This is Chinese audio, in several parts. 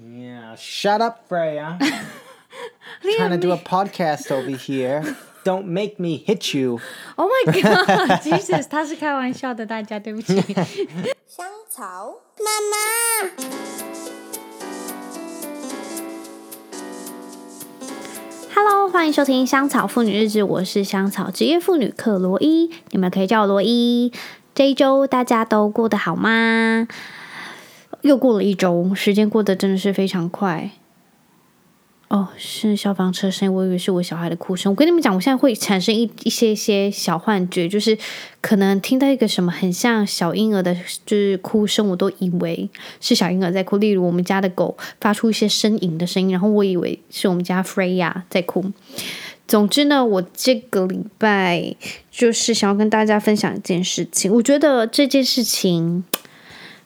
Yeah, shut up, Freya. Trying to do a podcast over here. Don't make me hit you. Oh my god, Jesus，他是开玩笑的，大家对不起。香草妈妈，Hello，欢迎收听香草妇女日志，我是香草职业妇女克罗伊，你们可以叫我罗伊。这一周大家都过得好吗？ 又过了一周，时间过得真的是非常快。哦，是消防车声，我以为是我小孩的哭声。我跟你们讲，我现在会产生一一些些小幻觉，就是可能听到一个什么很像小婴儿的，就是哭声，我都以为是小婴儿在哭。例如我们家的狗发出一些呻吟的声音，然后我以为是我们家 Freya 在哭。总之呢，我这个礼拜就是想要跟大家分享一件事情，我觉得这件事情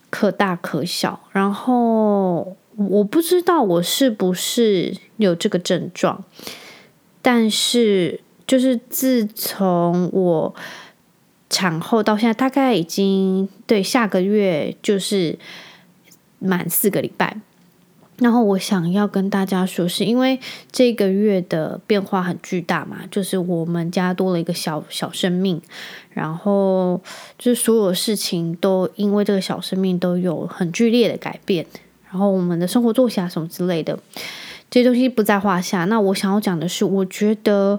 可大可小，然后。我不知道我是不是有这个症状，但是就是自从我产后到现在，大概已经对下个月就是满四个礼拜。然后我想要跟大家说，是因为这个月的变化很巨大嘛，就是我们家多了一个小小生命，然后就是所有事情都因为这个小生命都有很剧烈的改变。然后我们的生活作息啊什么之类的，这些东西不在话下。那我想要讲的是，我觉得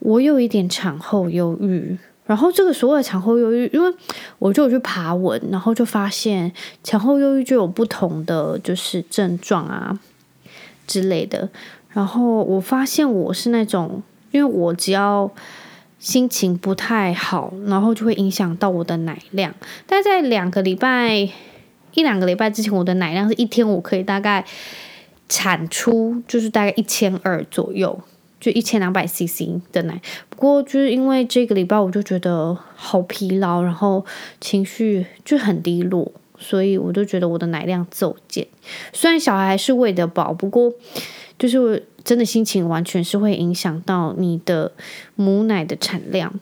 我有一点产后忧郁。然后这个所谓的产后忧郁，因为我就有去爬文，然后就发现产后忧郁就有不同的就是症状啊之类的。然后我发现我是那种，因为我只要心情不太好，然后就会影响到我的奶量。但在两个礼拜。一两个礼拜之前，我的奶量是一天我可以大概产出，就是大概一千二左右，就一千两百 CC 的奶。不过就是因为这个礼拜，我就觉得好疲劳，然后情绪就很低落，所以我就觉得我的奶量骤减。虽然小孩还是喂得饱，不过就是真的心情完全是会影响到你的母奶的产量。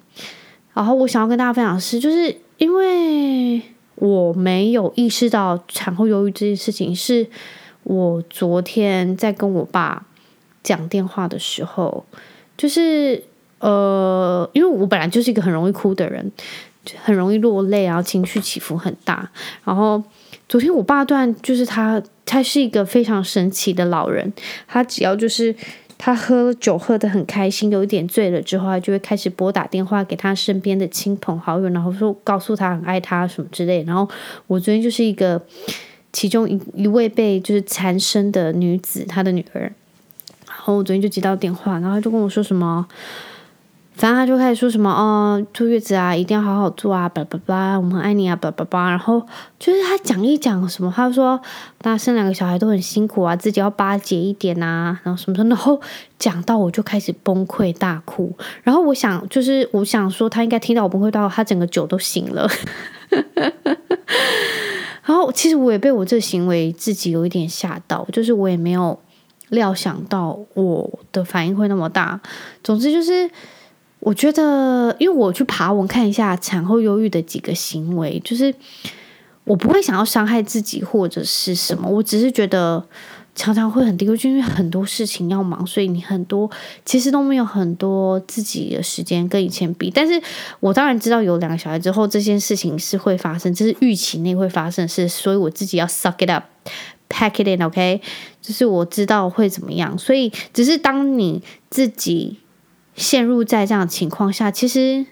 然后我想要跟大家分享的是，就是因为。我没有意识到产后忧郁这件事情，是我昨天在跟我爸讲电话的时候，就是呃，因为我本来就是一个很容易哭的人，很容易落泪，然后情绪起伏很大。然后昨天我爸断，就是他，他是一个非常神奇的老人，他只要就是。他喝酒喝得很开心，有一点醉了之后，他就会开始拨打电话给他身边的亲朋好友，然后说告诉他很爱他什么之类。然后我昨天就是一个其中一一位被就是缠身的女子，她的女儿。然后我昨天就接到电话，然后他就跟我说什么。反正他就开始说什么哦，坐月子啊，一定要好好做啊，叭叭叭，我们很爱你啊，叭叭叭。然后就是他讲一讲什么，他说那生两个小孩都很辛苦啊，自己要巴结一点啊，然后什么什么。然后讲到我就开始崩溃大哭。然后我想，就是我想说，他应该听到我崩溃到，他整个酒都醒了。然后其实我也被我这行为自己有一点吓到，就是我也没有料想到我的反应会那么大。总之就是。我觉得，因为我去爬文看一下产后忧郁的几个行为，就是我不会想要伤害自己或者是什么，我只是觉得常常会很低落，就因为很多事情要忙，所以你很多其实都没有很多自己的时间跟以前比。但是我当然知道有两个小孩之后这件事情是会发生，这是预期内会发生的事，所以我自己要 suck it up Pack it in，OK，就是我知道会怎么样，所以只是当你自己。陷入在这样的情况下，其实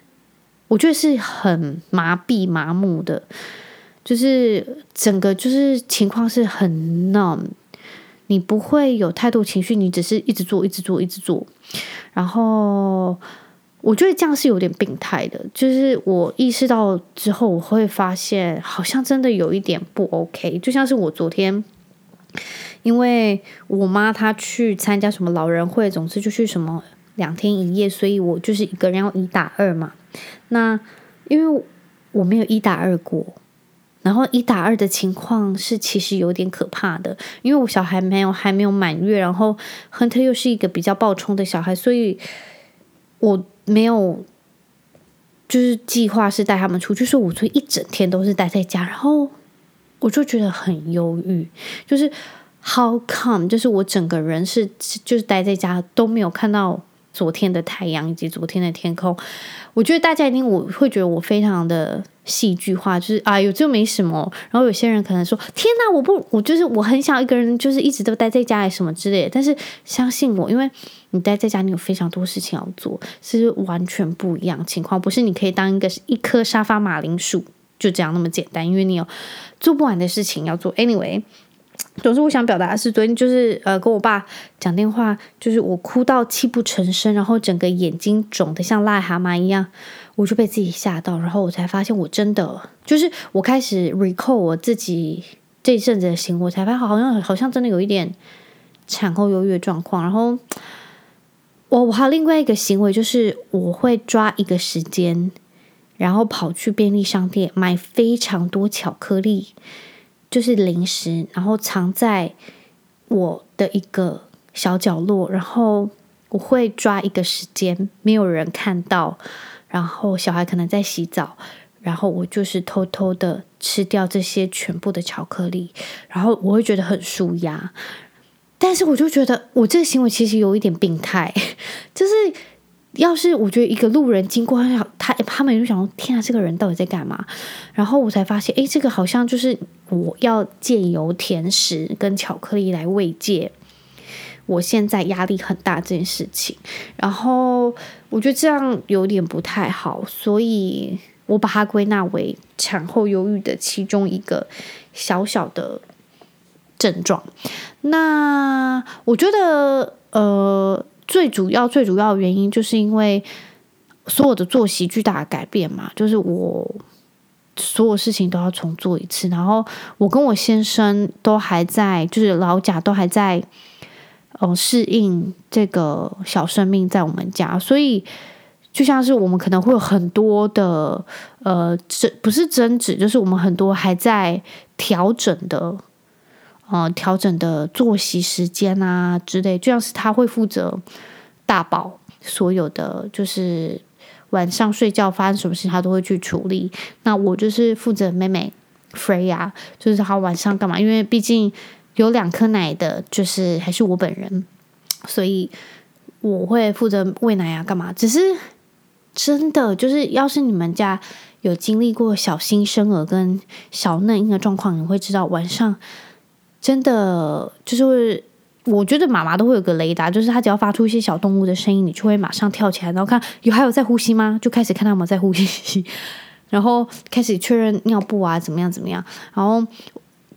我觉得是很麻痹、麻木的，就是整个就是情况是很 numb，你不会有太多情绪，你只是一直做、一直做、一直做。然后我觉得这样是有点病态的，就是我意识到之后，我会发现好像真的有一点不 OK。就像是我昨天，因为我妈她去参加什么老人会，总之就去什么。两天一夜，所以我就是一个人要一打二嘛。那因为我没有一打二过，然后一打二的情况是其实有点可怕的，因为我小孩没有还没有满月，然后亨特又是一个比较暴冲的小孩，所以我没有就是计划是带他们出去，所以我就一整天都是待在家，然后我就觉得很忧郁，就是 how come？就是我整个人是就是待在家都没有看到昨天的太阳以及昨天的天空。我觉得大家一定我会觉得我非常的戏剧化，就是哎呦，这没什么。然后有些人可能说：“天哪，我不，我就是我很想一个人，就是一直都待在家里什么之类的。”但是相信我，因为你待在家，你有非常多事情要做，是完全不一样情况。不是你可以当一个一颗沙发马铃薯就这样那么简单，因为你有做不完的事情要做。Anyway。总之，我想表达的是，昨天就是呃，跟我爸讲电话，就是我哭到泣不成声，然后整个眼睛肿得像癞蛤蟆一样，我就被自己吓到，然后我才发现我真的就是我开始 recall 我自己这一阵子的行为，我才发现好像好像真的有一点产后忧郁状况。然后我我还有另外一个行为，就是我会抓一个时间，然后跑去便利商店买非常多巧克力。就是零食，然后藏在我的一个小角落，然后我会抓一个时间，没有人看到，然后小孩可能在洗澡，然后我就是偷偷的吃掉这些全部的巧克力，然后我会觉得很舒压，但是我就觉得我这个行为其实有一点病态，就是。要是我觉得一个路人经过，他他他们就想说：“天啊，这个人到底在干嘛？”然后我才发现，诶，这个好像就是我要借由甜食跟巧克力来慰藉我现在压力很大这件事情。然后我觉得这样有点不太好，所以我把它归纳为产后忧郁的其中一个小小的症状。那我觉得，呃。最主要、最主要的原因，就是因为所有的作息巨大的改变嘛，就是我所有事情都要重做一次，然后我跟我先生都还在，就是老贾都还在，嗯，适应这个小生命在我们家，所以就像是我们可能会有很多的，呃，争不是争执，就是我们很多还在调整的。呃，调整的作息时间啊之类，就像是他会负责大宝所有的，就是晚上睡觉发生什么事，他都会去处理。那我就是负责妹妹 Freya，就是他晚上干嘛？因为毕竟有两颗奶的，就是还是我本人，所以我会负责喂奶啊，干嘛？只是真的就是，要是你们家有经历过小新生儿跟小嫩婴的状况，你会知道晚上。真的就是，我觉得妈妈都会有个雷达，就是她只要发出一些小动物的声音，你就会马上跳起来，然后看有还有在呼吸吗？就开始看他们在呼吸，然后开始确认尿布啊怎么样怎么样，然后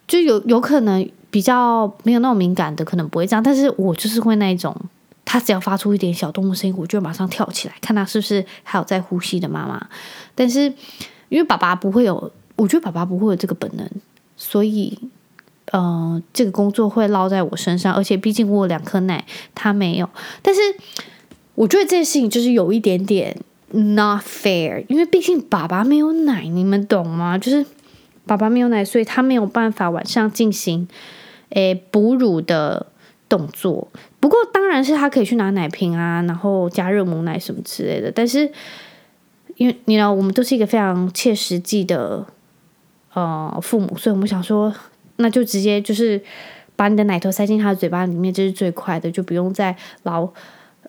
就有有可能比较没有那么敏感的，可能不会这样，但是我就是会那一种，他只要发出一点小动物声音，我就马上跳起来，看他是不是还有在呼吸的妈妈。但是因为爸爸不会有，我觉得爸爸不会有这个本能，所以。嗯、呃，这个工作会落在我身上，而且毕竟我有两颗奶，他没有。但是我觉得这件事情就是有一点点 not fair，因为毕竟爸爸没有奶，你们懂吗？就是爸爸没有奶，所以他没有办法晚上进行诶哺乳的动作。不过当然是他可以去拿奶瓶啊，然后加热母奶什么之类的。但是因为你知道，我们都是一个非常切实际的呃父母，所以我们想说。那就直接就是把你的奶头塞进他的嘴巴里面，这是最快的，就不用再劳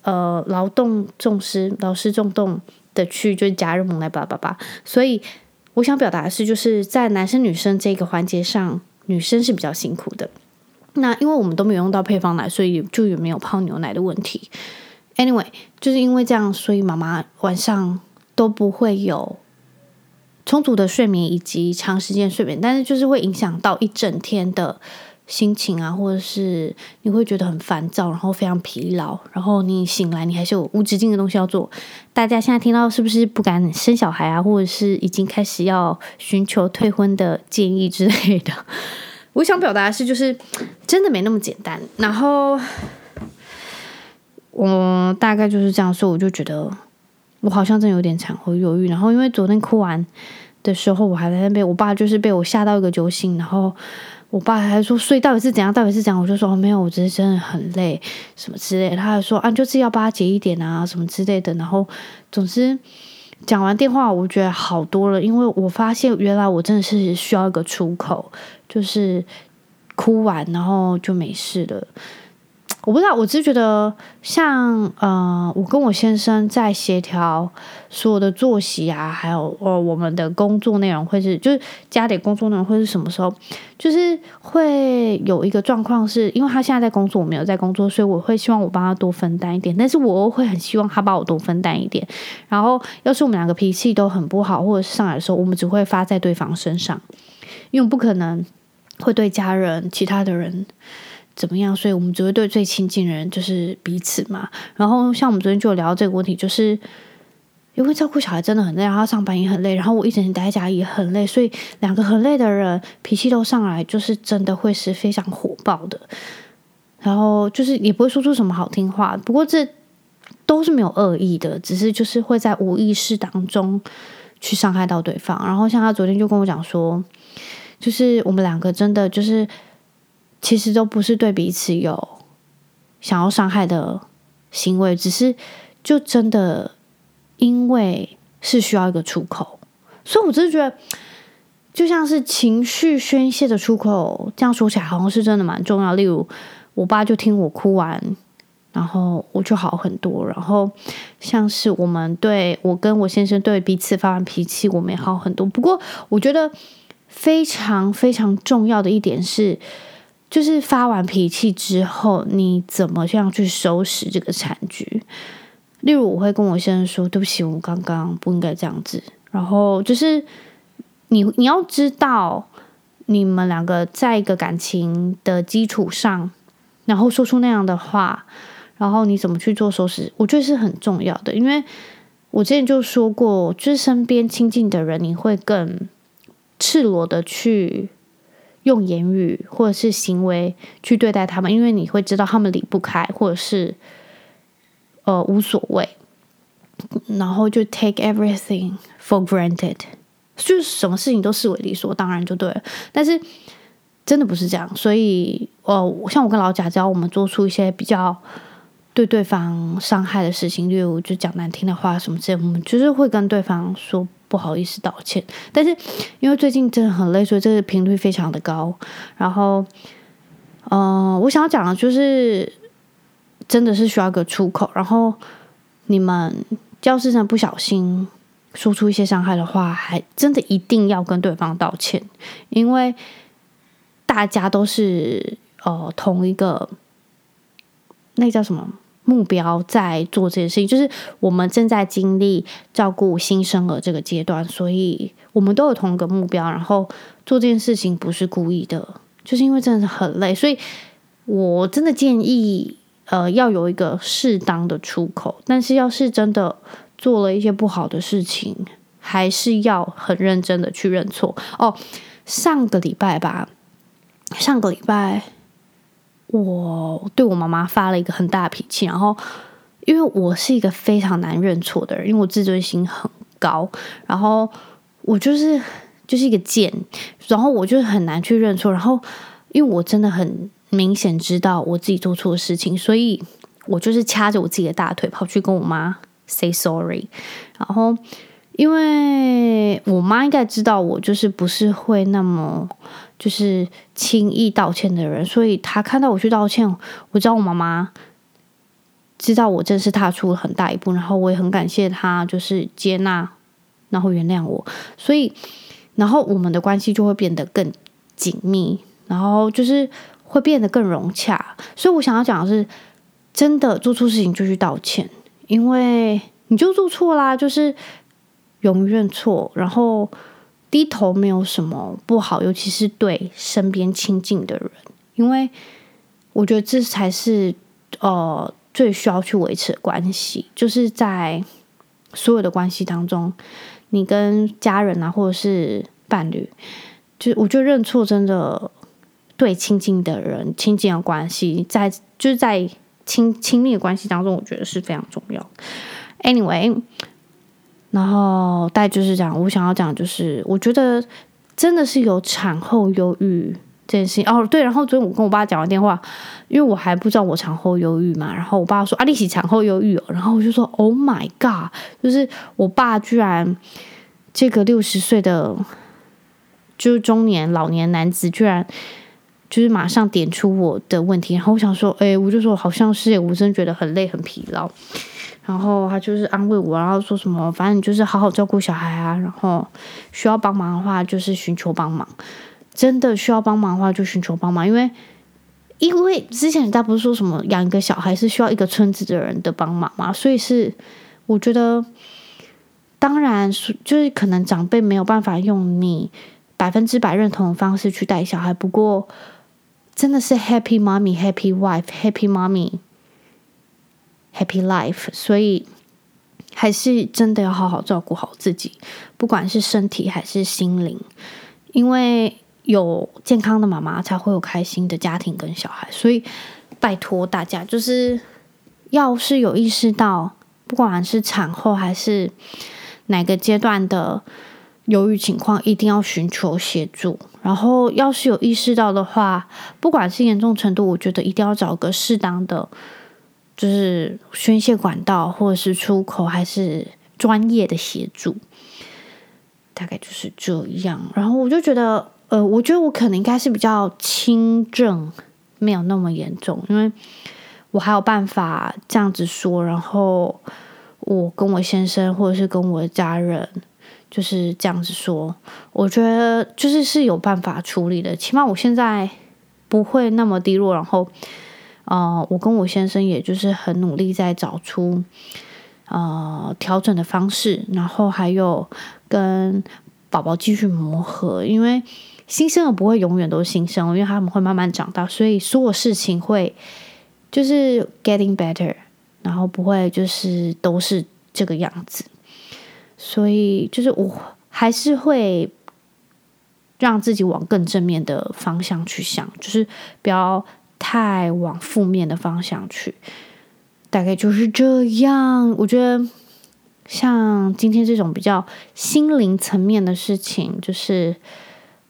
呃劳动重施劳师重动的去就是加热母奶叭叭叭。所以我想表达的是，就是在男生女生这个环节上，女生是比较辛苦的。那因为我们都没有用到配方奶，所以就也没有泡牛奶的问题。Anyway，就是因为这样，所以妈妈晚上都不会有。充足的睡眠以及长时间睡眠，但是就是会影响到一整天的心情啊，或者是你会觉得很烦躁，然后非常疲劳，然后你醒来你还是有无止境的东西要做。大家现在听到是不是不敢生小孩啊，或者是已经开始要寻求退婚的建议之类的？我想表达的是，就是真的没那么简单。然后我大概就是这样说，我就觉得。我好像真的有点产后忧郁，然后因为昨天哭完的时候，我还在那边，我爸就是被我吓到一个酒醒，然后我爸还说，所以到底是怎样，到底是怎样？我就说哦，没有，我只是真的很累，什么之类的。他还说啊，就是要巴结一点啊，什么之类的。然后总之讲完电话，我觉得好多了，因为我发现原来我真的是需要一个出口，就是哭完，然后就没事了。我不知道，我只是觉得像呃，我跟我先生在协调所有的作息啊，还有呃我们的工作内容，会是就是家里工作内容会是什么时候？就是会有一个状况是，因为他现在在工作，我没有在工作，所以我会希望我帮他多分担一点，但是我会很希望他帮我多分担一点。然后，要是我们两个脾气都很不好，或者是上来的时候，我们只会发在对方身上，因为不可能会对家人、其他的人。怎么样？所以我们只会对最亲近的人就是彼此嘛。然后像我们昨天就有聊到这个问题，就是因为照顾小孩真的很累，然后上班也很累，然后我一整天待在家也很累，所以两个很累的人脾气都上来，就是真的会是非常火爆的。然后就是也不会说出什么好听话，不过这都是没有恶意的，只是就是会在无意识当中去伤害到对方。然后像他昨天就跟我讲说，就是我们两个真的就是。其实都不是对彼此有想要伤害的行为，只是就真的因为是需要一个出口，所以我真的觉得就像是情绪宣泄的出口，这样说起来好像是真的蛮重要。例如，我爸就听我哭完，然后我就好很多。然后像是我们对我跟我先生对彼此发完脾气，我们也好很多。不过，我觉得非常非常重要的一点是。就是发完脾气之后，你怎么样去收拾这个残局？例如，我会跟我先生说：“对不起，我刚刚不应该这样子。”然后就是你你要知道，你们两个在一个感情的基础上，然后说出那样的话，然后你怎么去做收拾？我觉得是很重要的，因为我之前就说过，就是身边亲近的人，你会更赤裸的去。用言语或者是行为去对待他们，因为你会知道他们离不开，或者是呃无所谓，然后就 take everything for granted，就是什么事情都视为理所当然就对了。但是真的不是这样，所以呃，像我跟老贾，只要我们做出一些比较对对方伤害的事情，例如就讲难听的话什么之类，我们就是会跟对方说。不好意思道歉，但是因为最近真的很累，所以这个频率非常的高。然后，呃，我想要讲的就是，真的是需要个出口。然后，你们教室上不小心说出一些伤害的话，还真的一定要跟对方道歉，因为大家都是呃同一个，那叫什么？目标在做这件事情，就是我们正在经历照顾新生儿这个阶段，所以我们都有同一个目标。然后做这件事情不是故意的，就是因为真的是很累，所以我真的建议，呃，要有一个适当的出口。但是要是真的做了一些不好的事情，还是要很认真的去认错。哦，上个礼拜吧，上个礼拜。我对我妈妈发了一个很大的脾气，然后因为我是一个非常难认错的人，因为我自尊心很高，然后我就是就是一个贱，然后我就很难去认错，然后因为我真的很明显知道我自己做错的事情，所以我就是掐着我自己的大腿跑去跟我妈 say sorry，然后因为我妈应该知道我就是不是会那么。就是轻易道歉的人，所以他看到我去道歉，我知道我妈妈知道我真是踏出了很大一步，然后我也很感谢他，就是接纳，然后原谅我，所以然后我们的关系就会变得更紧密，然后就是会变得更融洽。所以我想要讲的是，真的做错事情就去道歉，因为你就做错啦，就是勇于认错，然后。低头没有什么不好，尤其是对身边亲近的人，因为我觉得这才是呃最需要去维持的关系，就是在所有的关系当中，你跟家人啊，或者是伴侣，就我觉得认错真的对亲近的人、亲近的关系，在就是在亲亲密的关系当中，我觉得是非常重要。Anyway。然后大概就是这样。我想要讲就是，我觉得真的是有产后忧郁这件事情哦。对，然后昨天我跟我爸讲完电话，因为我还不知道我产后忧郁嘛。然后我爸说：“啊，你是产后忧郁。”然后我就说：“Oh my god！” 就是我爸居然这个六十岁的就是中年老年男子，居然就是马上点出我的问题，然后我想说，哎，我就说好像是，我真的觉得很累很疲劳。然后他就是安慰我，然后说什么，反正就是好好照顾小孩啊，然后需要帮忙的话就是寻求帮忙，真的需要帮忙的话就寻求帮忙，因为因为之前人家不是说什么养一个小孩是需要一个村子的人的帮忙嘛，所以是我觉得，当然就是可能长辈没有办法用你百分之百认同的方式去带小孩，不过真的是 Happy Mommy Happy Wife Happy Mommy。Happy life，所以还是真的要好好照顾好自己，不管是身体还是心灵，因为有健康的妈妈才会有开心的家庭跟小孩。所以拜托大家，就是要是有意识到，不管是产后还是哪个阶段的忧郁情况，一定要寻求协助。然后要是有意识到的话，不管是严重程度，我觉得一定要找个适当的。就是宣泄管道，或者是出口，还是专业的协助，大概就是这样。然后我就觉得，呃，我觉得我可能应该是比较轻症，没有那么严重，因为我还有办法这样子说。然后我跟我先生，或者是跟我的家人，就是这样子说。我觉得就是是有办法处理的，起码我现在不会那么低落。然后。呃，我跟我先生也就是很努力在找出呃调整的方式，然后还有跟宝宝继续磨合，因为新生儿不会永远都是新生儿，因为他们会慢慢长大，所以所有事情会就是 getting better，然后不会就是都是这个样子，所以就是我还是会让自己往更正面的方向去想，就是不要。太往负面的方向去，大概就是这样。我觉得像今天这种比较心灵层面的事情，就是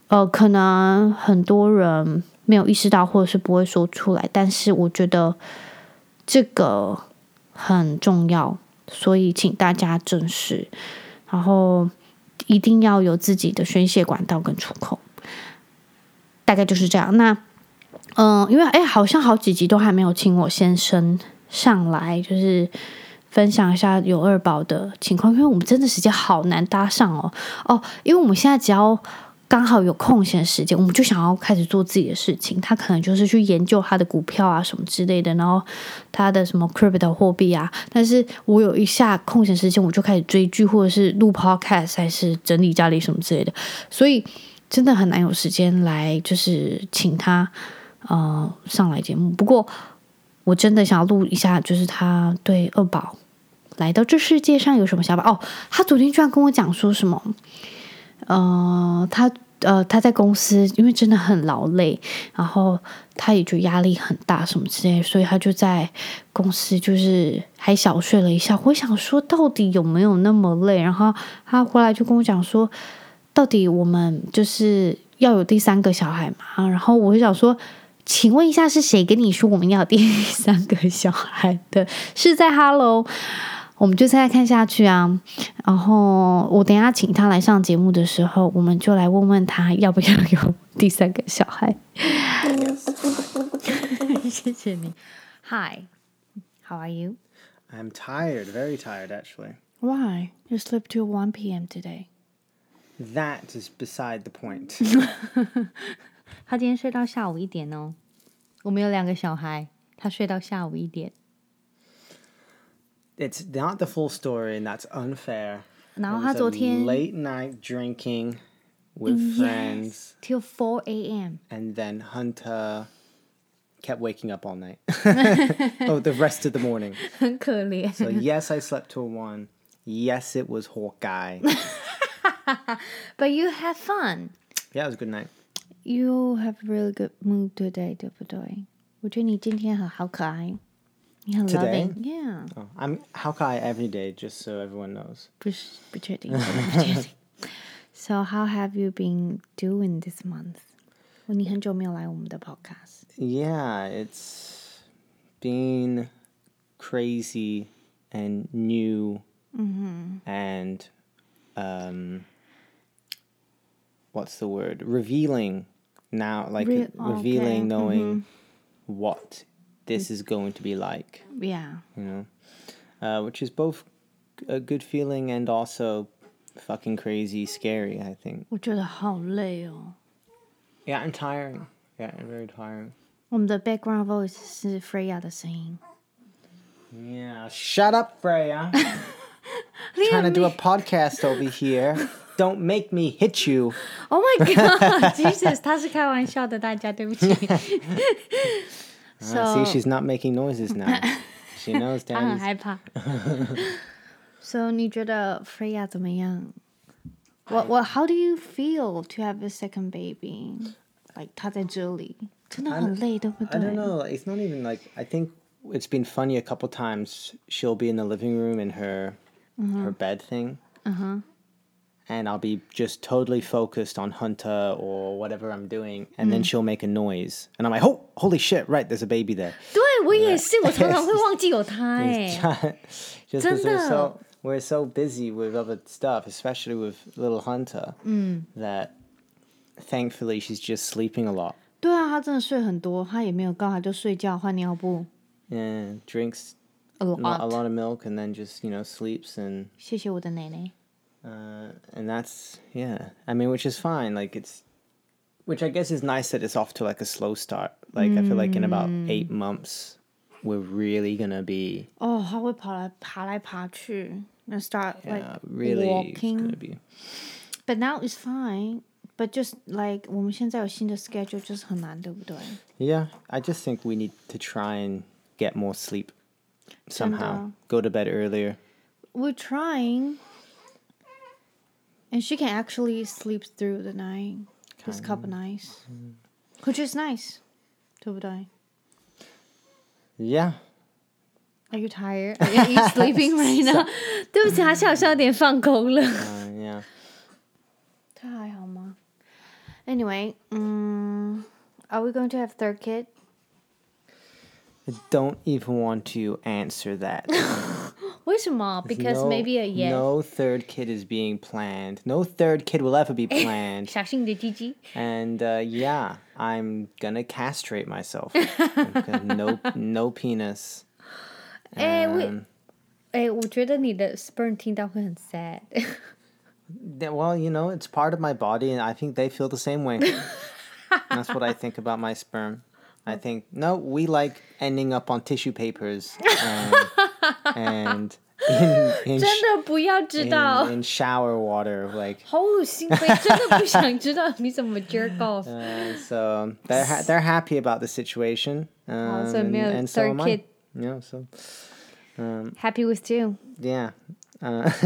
呃，可能很多人没有意识到，或者是不会说出来。但是我觉得这个很重要，所以请大家正视，然后一定要有自己的宣泄管道跟出口。大概就是这样。那。嗯，因为哎，好像好几集都还没有请我先生上来，就是分享一下有二宝的情况，因为我们真的时间好难搭上哦。哦，因为我们现在只要刚好有空闲时间，我们就想要开始做自己的事情。他可能就是去研究他的股票啊什么之类的，然后他的什么 crypto 货币啊。但是我有一下空闲时间，我就开始追剧，或者是录 podcast，还是整理家里什么之类的。所以真的很难有时间来，就是请他。呃，上来节目。不过，我真的想要录一下，就是他对二宝来到这世界上有什么想法？哦，他昨天居然跟我讲说什么？呃，他呃他在公司因为真的很劳累，然后他也就压力很大什么之类，所以他就在公司就是还小睡了一下。我想说，到底有没有那么累？然后他回来就跟我讲说，到底我们就是要有第三个小孩嘛？然后我就想说。请问一下，是谁跟你说我们要第三个小孩的？是在 Hello，我们就再看下去啊。然后我等下请他来上节目的时候，我们就来问问他要不要有第三个小孩。谢谢你。Hi，how are you? I'm tired, very tired, actually. Why? You slept till 1 p.m. today. That is beside the point. 他今天睡到下午一点哦。我们有两个小孩，他睡到下午一点。It's not the full story, and that's unfair. 然后他昨天 late night drinking with friends till four a.m. And then Hunter kept waking up all night. oh, the rest of the morning. 很可怜。So yes, I slept till one. Yes, it was Hawkeye. But you had fun. Yeah, it was a good night. You have a really good mood today，对不对？我觉得你今天很好可爱， 你很 loving，yeah。Oh, I'm 好可爱 every day, just so everyone knows. 不是，不确定，不确定。 So how have you been doing this month？你很久没有来我们的 podcast。Yeah, it's been crazy and new. Mm-hmm. And um, what's the word? Revealing. now, like Re- revealing, okay, knowing what this is going to be like. Yeah. You know, uh, which is both a good feeling and also fucking crazy, scary. I think. 我觉得好累哦。 Yeah, and tiring. Yeah, and very tiring. 我们的 background voice 是 Freya 的声音。 Yeah, shut up, Freya. Trying to do a podcast over here. Don't make me hit you. Oh my god, Jesus，他是开玩笑的，大家对不起。 Uh, see, she's not making noises now. She knows 他很 Daddy's. 害怕。so 你觉得 Freya 怎么样？What What How do you feel to have a second baby? Like 他在这里，真的很累，对不 I 对 don't know. It's not even like I think it's been funny a couple times. She'll be in the living room in her her bed thing. And I'll be just totally focused on Hunter or whatever I'm doing, and then she'll make a noise, and I'm like, "Oh, holy shit! Right, there's a baby there." 对我也是，我常常会忘记有他哎。 just because we're 真的。 so we're so busy with other stuff, especially with little Hunter, that thankfully she's just sleeping a lot 对啊，他真的睡很多，他也没有告，他就睡觉换尿布 and drinks a not a lot。 lot of milk, and then just you know sleeps and 谢谢我的奶奶。 uh, and that's yeah. I mean, which is fine. Like it's, which I guess is nice that it's off to like a slow start. Like I feel like in about eight months, we're really gonna be 哦，他会跑来爬来爬去，and start like yeah, really it's walking。 gonna be But now it's fine. But just like 我们现在有新的 schedule，就是很难，对不对？ Yeah, I just think we need to try and get more sleep somehow. 的。 Go to bed earlier. We're trying. And she can actually sleep through the night. This couple nights. Which is nice. 对不对 Yeah. Are you tired? Are you sleeping right now? 对不起，他好像有点放空了。 Uh, yeah. 他还好吗？Anyway, um, are we going to have third kid? I don't even want to answer that. 为什么？Because no, maybe a yes. No third kid is being planned. No third kid will ever be planned. 小心你的鸡鸡。 and uh, yeah, I'm gonna castrate myself. Okay, no, no penis. 哎，我 Um, 哎，我觉得你的 sperm 听到会很 sad。 Yeah, well, you know, it's part of my body, and I think they feel the same way. That's what I think about my sperm. I think no, we like ending up on tissue papers and, and in, in, 真 sh- 的不要知道 in,，in shower water, like 好恶心！我真的不想知道你怎么 jerk off。 uh, so they're ha- they're happy about the situation. Um, so and,没有 and so third am I. kid. Yeah, so Happy with you. yeah. Uh,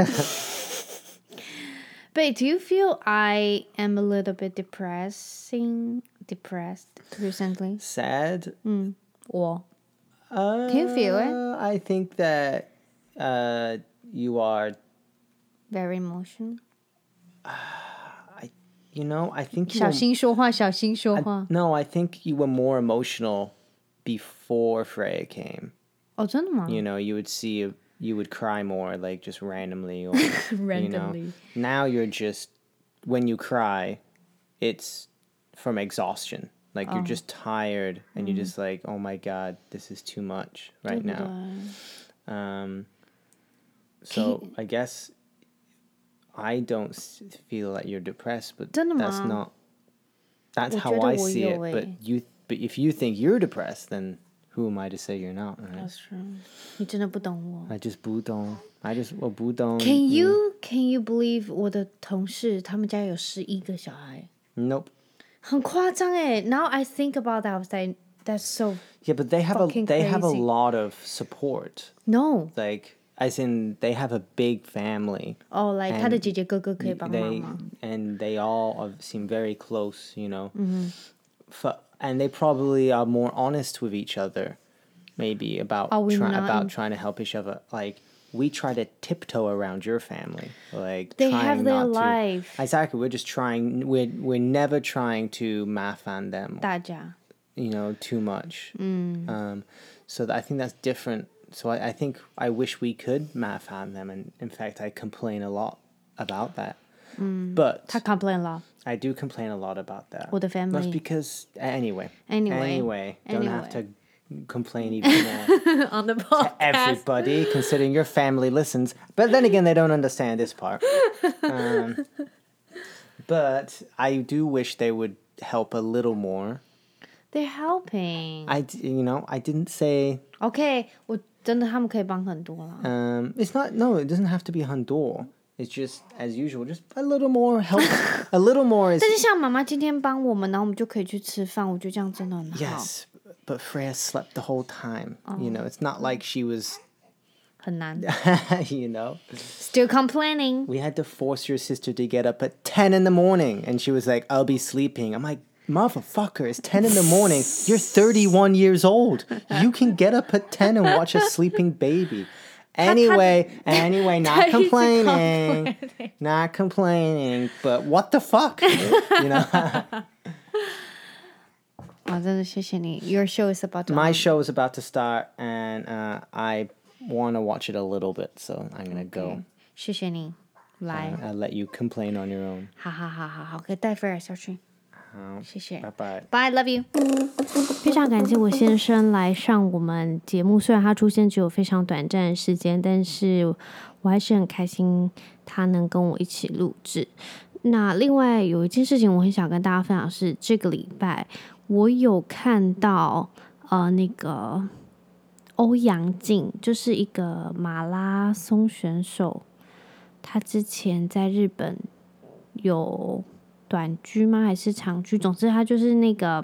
But do you feel I am a little bit depressing, depressed recently? sad. 我 Uh, you feel it? I think that uh, you are very emotional. You know, I think you 小 were, 心说话，小心说话。 no, I think you were more emotional before Freya came. 哦，真的吗？ You know, you would see you would cry more like just randomly or you know. Randomly. Now you're just when you cry, it's from exhaustion. Like you're just tired and you're just like, "Oh my god, this is too much right 对不 now." 对 Um, so I guess I don't s- feel that you're depressed, but 真的 that's 吗？ not. That's 我 how 觉得 I 我 see 有 it. 欸。 But you, but if you think you're depressed, then who am I to say you're not? Right? That's true. 你真的不懂我。 I just 不懂. I just 我不懂. Can you can you believe 我的同事他们家有十一个小孩， Nope. 很夸张哎。Now I think about that, I was like, that's so Yeah, but they have a Fucking they have a crazy. lot of support. no. Like as in they have a big family. 哦，来，他的姐姐哥哥可以帮忙 they 吗？ and they all are, seem very close, you know. Mm-hmm. F- and they probably are more honest with each other, maybe about Are we try- not? about trying to help each other. Like we try to tiptoe around your family. Like they have their life. To, exactly. We're just trying. We're we're never trying to math on them. 大家. You know too much. Mm. Um, so I think that's different. So I, I think I wish we could math on them, and in fact I complain a lot about that. Mm. But I complain a lot. I do complain a lot about that. Or the family. That's because anyway. Anyway. Anyway. Don't anyway. have to complain even more. On the podcast. Everybody, considering your family listens, but then again, they don't understand this part. Um, but I do wish they would help a little more. They're helping. I, d- you know, I didn't say OK，我真的他们可以帮很多啦。 Um, it's not. No, it doesn't have to be Honduras. It's just as usual, just a little more help. a little more is 但是像妈妈今天帮我们，然后我们就可以去吃饭，我觉得这样真的很好 yes, but Freya slept the whole time. Oh. You know, it's not like she was. 很难. you know? Still complaining. We had to force your sister to get up at 10 in the morning. And she was like, I'll be sleeping. I'm like, motherfucker, it's 10 in the morning. You're 31 years old. You can get up at 10 and watch a sleeping baby. Anyway, anyway, not complaining, not complaining, but what the fuck, you know? 哇，真的谢谢你。Your show is about to my on. show is about to start, and uh, I want to watch it a little bit, so I'm gonna go. 谢谢你，来， I'll let you complain on your own. 好好好好好，可以带菲尔下去。好谢谢。 Bye bye. Bye, love you。非常感谢我先生来上我们节目，虽然他出现只有非常短暂的时间，但是我还是很开心他能跟我一起录制。 那另外有一件事情我很想跟大家分享是，这个礼拜我有看到呃那个欧阳靖，就是一个马拉松选手，他之前在日本有。短剧吗？还是长剧？总之，他就是那个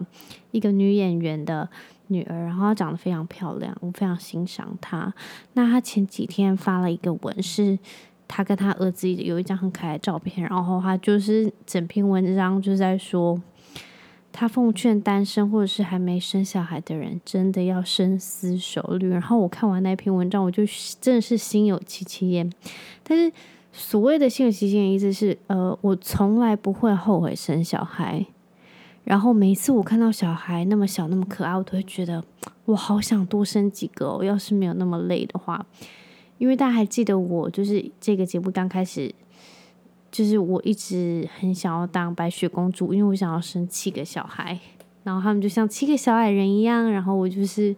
一个女演员的女儿，然后长得非常漂亮，我非常欣赏她。那她前几天发了一个文，是他跟他儿子有一张很可爱的照片，然后他就是整篇文章就在说，他奉劝单身或者是还没生小孩的人，真的要深思熟虑。然后我看完那篇文章，我就真的是心有戚戚焉，但是。所谓的心有戚戚焉意思是，呃，我从来不会后悔生小孩。然后每次我看到小孩那么小那么可爱，我都会觉得我好想多生几个哦。要是没有那么累的话，因为大家还记得我就是这个节目刚开始，就是我一直很想要当白雪公主，因为我想要生七个小孩，然后他们就像七个小矮人一样，然后我就是。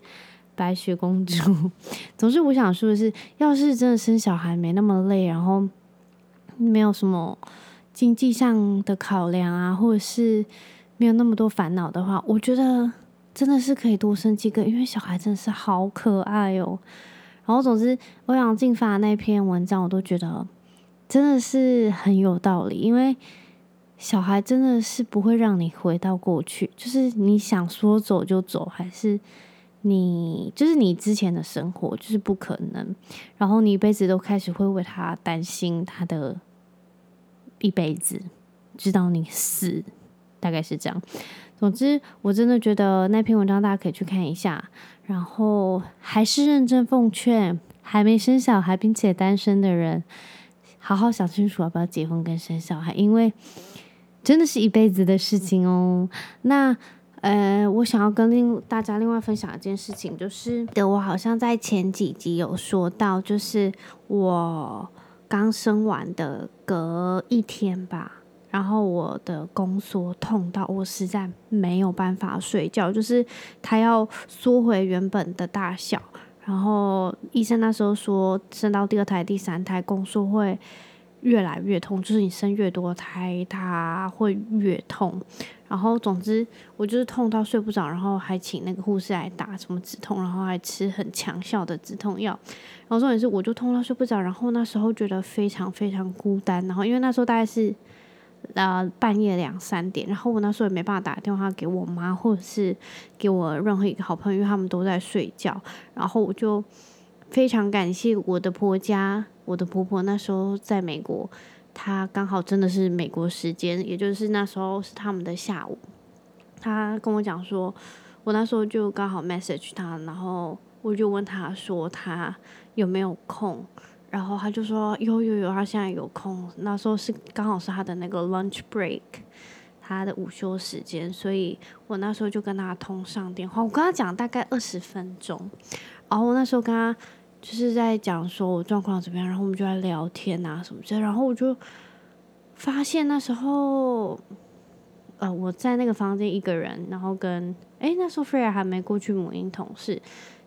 白雪公主。总之，我想说的是，要是真的生小孩没那么累，然后没有什么经济上的考量啊，或者是没有那么多烦恼的话，我觉得真的是可以多生几个，因为小孩真的是好可爱哦。然后，总之，欧阳靖发的那篇文章，我都觉得真的是很有道理，因为小孩真的是不会让你回到过去，就是你想说走就走，还是。你就是你之前的生活就是不可能，然后你一辈子都开始会为他担心他的一辈子，直到你死，大概是这样。总之，我真的觉得那篇文章大家可以去看一下。然后还是认真奉劝还没生小孩并且单身的人，好好想清楚要不要结婚跟生小孩，因为真的是一辈子的事情哦。那。呃，我想要跟另大家另外分享一件事情，就是的，我好像在前几集有说到，就是我刚生完的隔一天吧，然后我的宫缩痛到我实在没有办法睡觉，就是它要缩回原本的大小，然后医生那时候说，生到第二胎、第三胎宫缩会越来越痛，就是你生越多胎，它会越痛。然后，总之，我就是痛到睡不着，然后还请那个护士来打什么止痛，然后还吃很强效的止痛药。然后重点是，我就痛到睡不着，然后那时候觉得非常非常孤单。然后因为那时候大概是呃半夜两三点，然后我那时候也没办法打电话给我妈或者是给我任何一个好朋友，因为他们都在睡觉。然后我就非常感谢我的婆家，我的婆婆那时候在美国。她刚好真的是美国时间，也就是那时候是他们的下午。她跟我讲说，我那时候就刚好 message 她，然后我就问她说她有没有空，然后他就说有有有，他现在有空。那时候是刚好是他的那个 lunch break，他的午休时间，所以我那时候就跟他通上电话，我跟他讲大概二十分钟，然后我那时候跟他。就是在讲说我状况怎么样，然后我们就在聊天啊什么之类，然后我就发现那时候呃，我在那个房间一个人，然后跟哎、那时候 Freya 还没过去母婴同事，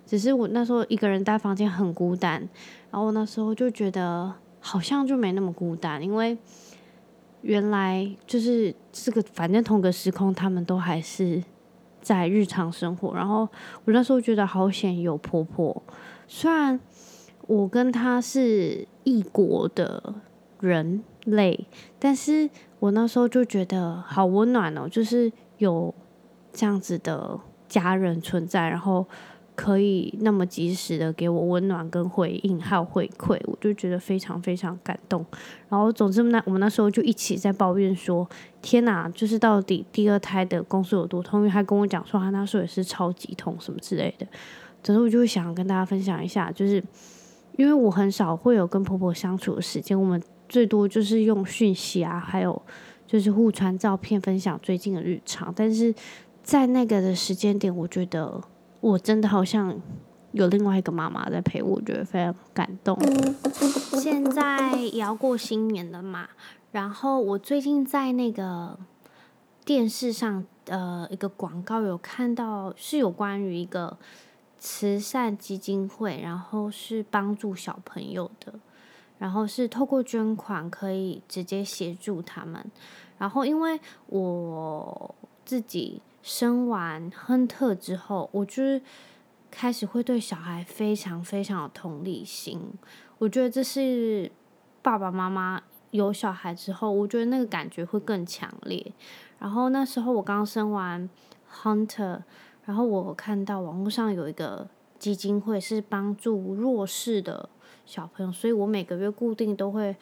只是我那时候一个人待房间很孤单，然后我那时候就觉得好像就没那么孤单，因为原来就是这个反正同个时空，他们都还是在日常生活，然后我那时候觉得好险有婆婆，虽然我跟她是异国的人类，但是我那时候就觉得好温暖哦，就是有这样子的家人存在，然后可以那么及时的给我温暖跟回应，还有回馈，我就觉得非常非常感动。然后总之那我们那时候就一起在抱怨说：“天哪，就是到底第二胎的宫缩有多痛？”因为他跟我讲说他那时候也是超级痛什么之类的。总之我就会想跟大家分享一下，就是因为我很少会有跟婆婆相处的时间，我们。最多就是用讯息啊，还有就是互传照片，分享最近的日常。但是在那个的时间点，我觉得我真的好像有另外一个妈妈在陪我，我觉得非常感动。现在也要过新年了嘛，然后我最近在那个电视上呃一个广告有看到，是有关于一个慈善基金会，然后是帮助小朋友的。然后是透过捐款可以直接协助他们。然后因为我自己生完亨特之后，我就是开始会对小孩非常非常有同理心。我觉得这是爸爸妈妈有小孩之后，我觉得那个感觉会更强烈。然后那时候我刚生完亨特，然后我看到网络上有一个基金会是帮助弱势的。小朋友，所以我每个月固定都会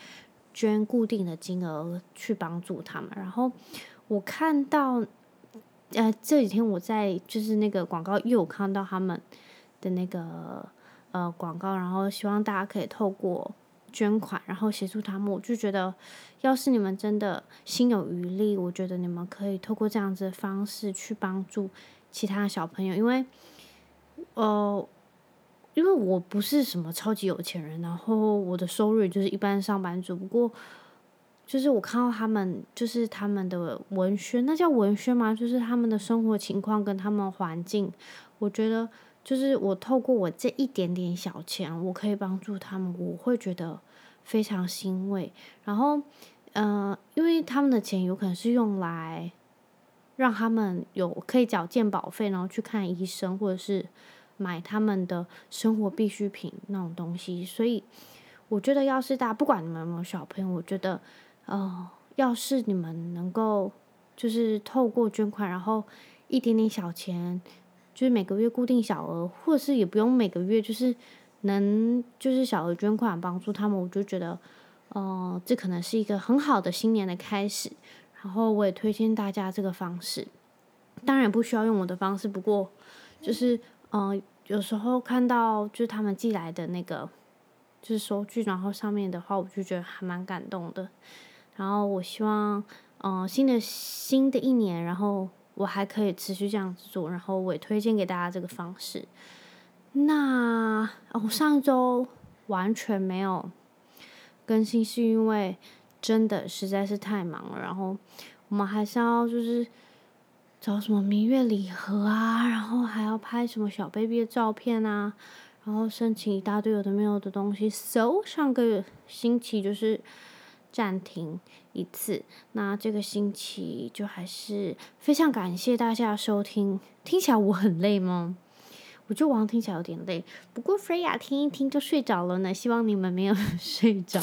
捐固定的金额去帮助他们。然后我看到，呃，这几天我在就是那个广告又有看到他们的那个呃广告，然后希望大家可以透过捐款，然后协助他们。我就觉得，要是你们真的心有余力，我觉得你们可以透过这样子的方式去帮助其他小朋友，因为，呃。因为我不是什么超级有钱人，然后我的收入就是一般上班族。不过，就是我看到他们，就是他们的文宣，那叫文宣吗？就是他们的生活情况跟他们环境，我觉得就是我透过我这一点点小钱，我可以帮助他们，我会觉得非常欣慰。然后，嗯、呃，因为他们的钱有可能是用来让他们有可以缴健保费，然后去看医生，或者是。买他们的生活必需品那种东西，所以我觉得，要是大家不管你们有没有小朋友，我觉得，呃，要是你们能够就是透过捐款，然后一点点小钱，就是每个月固定小额，或者是也不用每个月，就是能就是小额捐款帮助他们，我就觉得，呃，这可能是一个很好的新年的开始。然后我也推荐大家这个方式，当然不需要用我的方式，不过就是。嗯、有时候看到就是他们寄来的那个就是收据，然后上面的话，我就觉得还蛮感动的。然后我希望，嗯、新的新的一年，然后我还可以持续这样子做，然后我也推荐给大家这个方式。那哦，上周完全没有更新，是因为真的实在是太忙了。然后我们还是要就是。找什么明月礼盒啊，然后还要拍什么小 baby 的照片啊，然后申请一大堆有的没有的东西。So 上个星期就是暂停一次，那这个星期就还是非常感谢大家收听。听起来我很累吗？我觉得我听起来有点累，不过 Freya 听一听就睡着了呢。希望你们没有 睡着。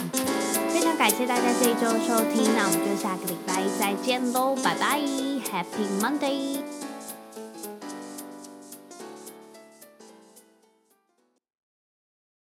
非常感谢大家这一周的收听，那我们就下个礼拜再见喽，拜拜。Happy Monday！